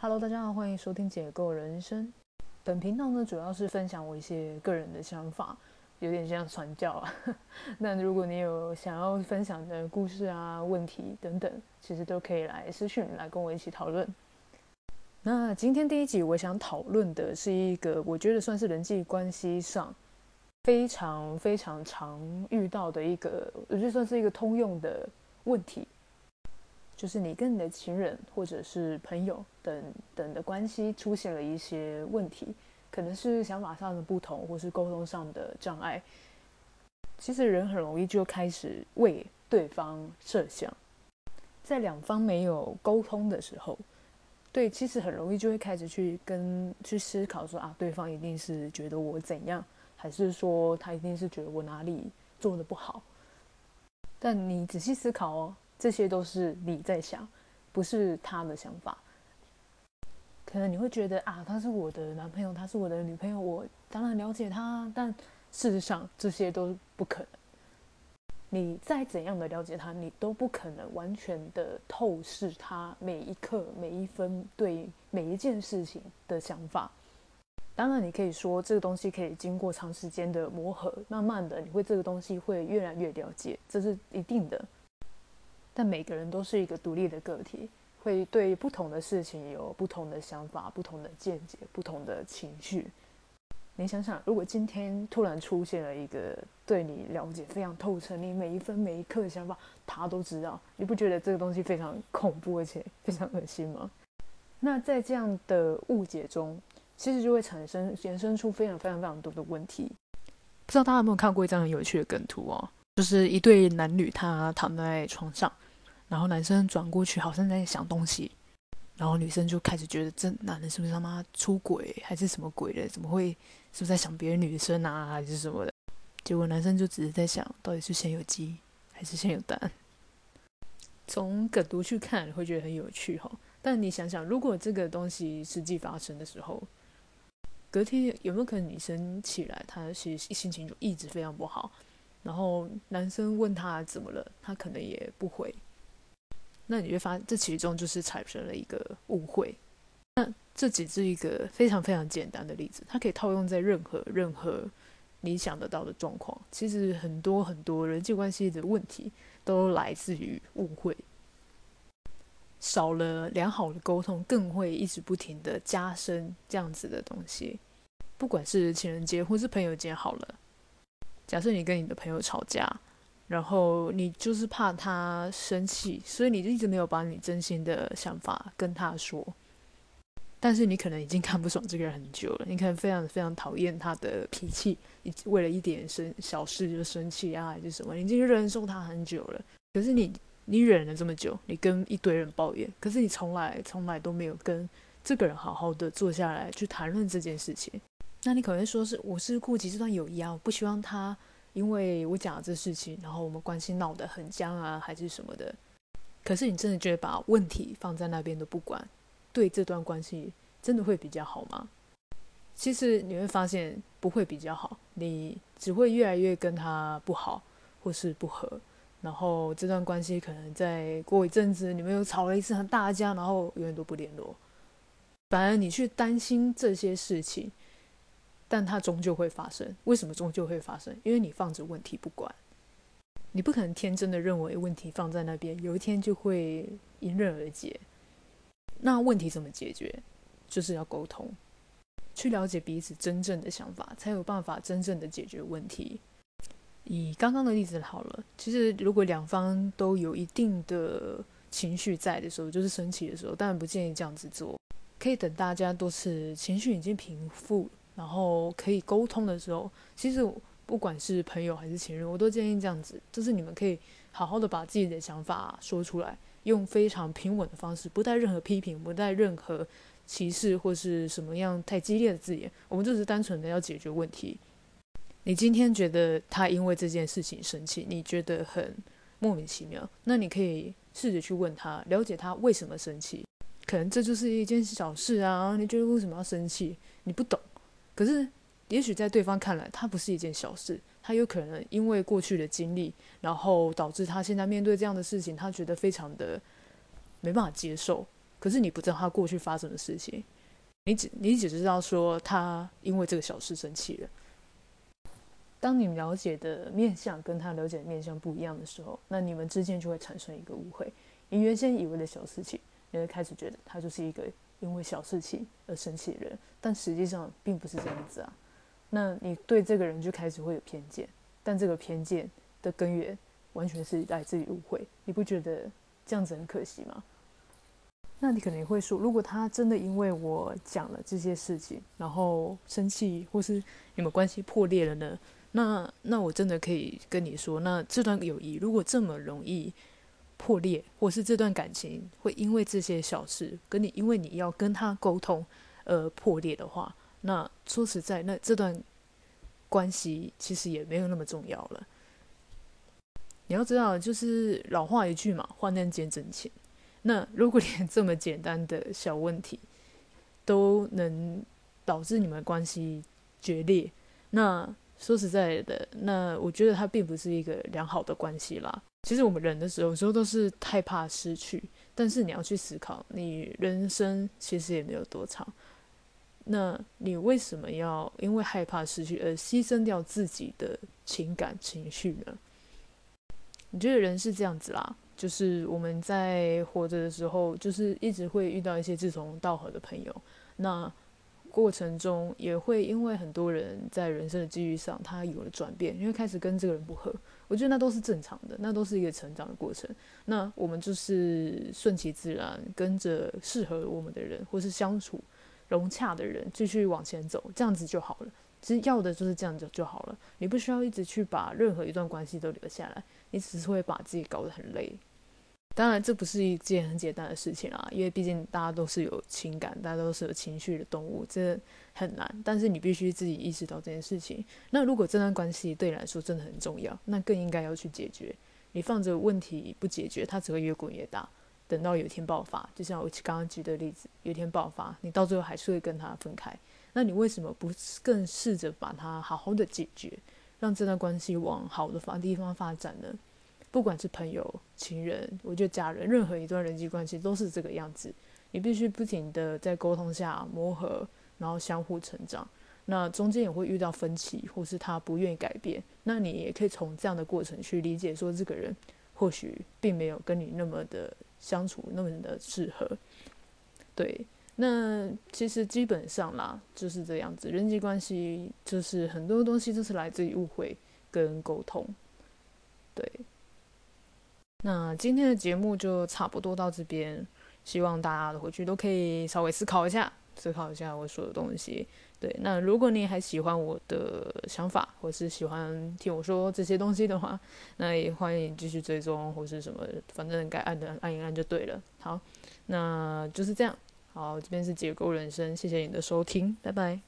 Hello，大家好，欢迎收听《解构人生》。本频道呢，主要是分享我一些个人的想法，有点像传教啊。那如果你有想要分享的故事啊、问题等等，其实都可以来私讯来跟我一起讨论。那今天第一集，我想讨论的是一个我觉得算是人际关系上非常非常常遇到的一个，我觉得算是一个通用的问题。就是你跟你的情人或者是朋友等等的关系出现了一些问题，可能是想法上的不同，或是沟通上的障碍。其实人很容易就开始为对方设想，在两方没有沟通的时候，对，其实很容易就会开始去跟去思考说啊，对方一定是觉得我怎样，还是说他一定是觉得我哪里做的不好？但你仔细思考哦。这些都是你在想，不是他的想法。可能你会觉得啊，他是我的男朋友，他是我的女朋友，我当然了解他。但事实上，这些都不可能。你再怎样的了解他，你都不可能完全的透视他每一刻、每一分对每一件事情的想法。当然，你可以说这个东西可以经过长时间的磨合，慢慢的，你会这个东西会越来越了解，这是一定的。但每个人都是一个独立的个体，会对不同的事情有不同的想法、不同的见解、不同的情绪。你想想，如果今天突然出现了一个对你了解非常透彻，你每一分每一刻的想法他都知道，你不觉得这个东西非常恐怖而且非常恶心吗？那在这样的误解中，其实就会产生延伸出非常非常非常多的问题。不知道大家有没有看过一张很有趣的梗图哦，就是一对男女他躺在床上。然后男生转过去，好像在想东西，然后女生就开始觉得这男人是不是他妈出轨还是什么鬼的？怎么会是不是在想别的女生啊，还是什么的？结果男生就只是在想，到底是先有鸡还是先有蛋？从梗读去看会觉得很有趣哈，但你想想，如果这个东西实际发生的时候，隔天有没有可能女生起来，她其实心情就一直非常不好，然后男生问她怎么了，她可能也不回。那你会发现，这其中就是产生了一个误会。那这只是一个非常非常简单的例子，它可以套用在任何任何你想得到的状况。其实很多很多人际关系的问题都来自于误会。少了良好的沟通，更会一直不停的加深这样子的东西。不管是情人节或是朋友节，好了，假设你跟你的朋友吵架。然后你就是怕他生气，所以你一直没有把你真心的想法跟他说。但是你可能已经看不爽这个人很久了，你可能非常非常讨厌他的脾气，你为了一点生小事就生气啊，还是什么，你已经忍受他很久了。可是你你忍了这么久，你跟一堆人抱怨，可是你从来从来都没有跟这个人好好的坐下来去谈论这件事情。那你可能说是我是顾及这段友谊啊，我不希望他。因为我讲了这事情，然后我们关系闹得很僵啊，还是什么的。可是你真的觉得把问题放在那边都不管，对这段关系真的会比较好吗？其实你会发现不会比较好，你只会越来越跟他不好，或是不和。然后这段关系可能再过一阵子，你们又吵了一次很大架，然后永远都不联络。反而你去担心这些事情。但它终究会发生。为什么终究会发生？因为你放着问题不管，你不可能天真的认为问题放在那边，有一天就会迎刃而解。那问题怎么解决？就是要沟通，去了解彼此真正的想法，才有办法真正的解决问题。以刚刚的例子好了，其实如果两方都有一定的情绪在的时候，就是生气的时候，当然不建议这样子做，可以等大家都是情绪已经平复。然后可以沟通的时候，其实不管是朋友还是情人，我都建议这样子，就是你们可以好好的把自己的想法说出来，用非常平稳的方式，不带任何批评，不带任何歧视或是什么样太激烈的字眼，我们就是单纯的要解决问题。你今天觉得他因为这件事情生气，你觉得很莫名其妙，那你可以试着去问他，了解他为什么生气，可能这就是一件小事啊，你觉得为什么要生气？你不懂。可是，也许在对方看来，它不是一件小事。他有可能因为过去的经历，然后导致他现在面对这样的事情，他觉得非常的没办法接受。可是你不知道他过去发生的事情，你只你只知道说他因为这个小事生气了。当你了解的面相跟他了解的面相不一样的时候，那你们之间就会产生一个误会。你原先以为的小事情，你会开始觉得他就是一个因为小事情而生气的人，但实际上并不是这样子啊。那你对这个人就开始会有偏见，但这个偏见的根源完全是来自于误会。你不觉得这样子很可惜吗？那你可能会说，如果他真的因为我讲了这些事情，然后生气，或是你们关系破裂了呢？那那我真的可以跟你说，那这段友谊如果这么容易破裂，或是这段感情会因为这些小事跟你，因为你要跟他沟通而破裂的话，那说实在，那这段关系其实也没有那么重要了。你要知道，就是老话一句嘛，“患难见真情”。那如果连这么简单的小问题都能导致你们关系决裂，那说实在的，那我觉得它并不是一个良好的关系啦。其实我们人的时候，有时候都是太怕失去，但是你要去思考，你人生其实也没有多长，那你为什么要因为害怕失去而牺牲掉自己的情感情绪呢？你觉得人是这样子啦，就是我们在活着的时候，就是一直会遇到一些志同道合的朋友，那。过程中也会因为很多人在人生的机遇上，他有了转变，因为开始跟这个人不合，我觉得那都是正常的，那都是一个成长的过程。那我们就是顺其自然，跟着适合我们的人，或是相处融洽的人继续往前走，这样子就好了。其实要的就是这样子就好了，你不需要一直去把任何一段关系都留下来，你只是会把自己搞得很累。当然，这不是一件很简单的事情啊，因为毕竟大家都是有情感，大家都是有情绪的动物，这很难。但是你必须自己意识到这件事情。那如果这段关系对你来说真的很重要，那更应该要去解决。你放着问题不解决，它只会越滚越大。等到有一天爆发，就像我刚刚举的例子，有一天爆发，你到最后还是会跟他分开。那你为什么不更试着把它好好的解决，让这段关系往好的方地方发展呢？不管是朋友、情人，我觉得家人，任何一段人际关系都是这个样子。你必须不停的在沟通下磨合，然后相互成长。那中间也会遇到分歧，或是他不愿意改变。那你也可以从这样的过程去理解，说这个人或许并没有跟你那么的相处那么的适合。对，那其实基本上啦就是这样子。人际关系就是很多东西都是来自于误会跟沟通。对。那今天的节目就差不多到这边，希望大家回去都可以稍微思考一下，思考一下我说的东西。对，那如果你还喜欢我的想法，或是喜欢听我说这些东西的话，那也欢迎继续追踪或是什么，反正该按的按一按就对了。好，那就是这样。好，这边是解构人生，谢谢你的收听，拜拜。